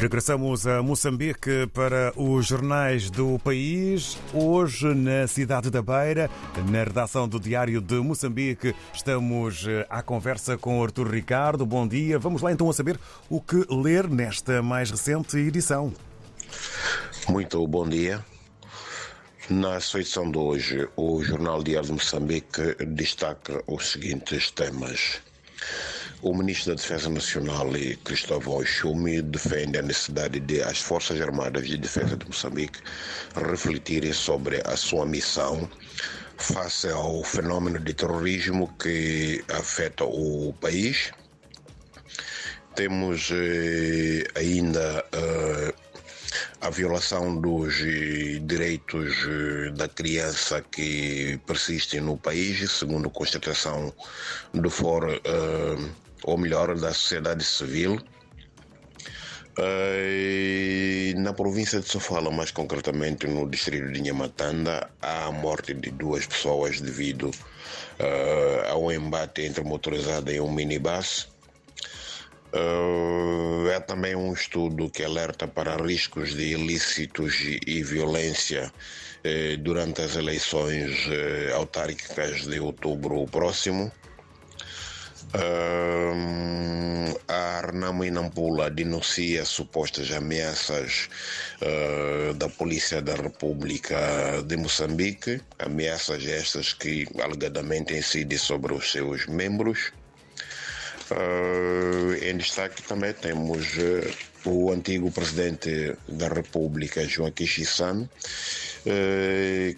Regressamos a Moçambique para os jornais do país. Hoje, na cidade da Beira, na redação do Diário de Moçambique, estamos eh, à conversa com Artur Ricardo. Bom dia. Vamos lá então a saber o que ler nesta mais recente edição. Muito bom dia. Na sua edição de hoje, o Jornal Diário de Moçambique destaca os seguintes temas. O ministro da Defesa Nacional, Cristóvão Schumi, defende a necessidade de as Forças Armadas de Defesa de Moçambique refletirem sobre a sua missão face ao fenômeno de terrorismo que afeta o país. Temos eh, ainda eh, a violação dos direitos eh, da criança que persistem no país, segundo constatação do Fórum eh, ou melhor, da sociedade civil. Uh, na província de Sofala, mais concretamente no distrito de Nhamatanda, há a morte de duas pessoas devido uh, ao embate entre motorizada e um minibus. Uh, há também um estudo que alerta para riscos de ilícitos e violência durante as eleições autárquicas de outubro próximo. Uh, a Inampula denuncia supostas ameaças uh, da Polícia da República de Moçambique, ameaças estas que alegadamente incidem sobre os seus membros. Uh, em destaque também temos o antigo presidente da República, Joaquim Chissano,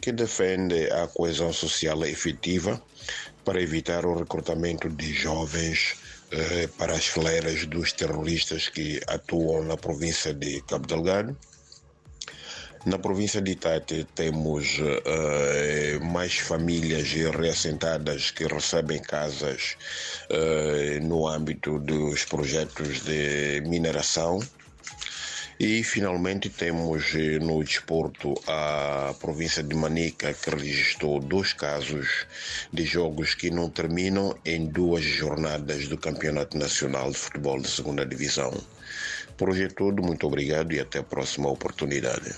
que defende a coesão social efetiva para evitar o recrutamento de jovens eh, para as fileiras dos terroristas que atuam na província de Cabo Delgado. Na província de Tete temos uh, mais famílias reassentadas que recebem casas uh, no âmbito dos projetos de mineração. E finalmente temos eh, no desporto a província de Manica que registrou dois casos de jogos que não terminam em duas jornadas do Campeonato Nacional de Futebol de Segunda Divisão. Por hoje é tudo, muito obrigado e até a próxima oportunidade.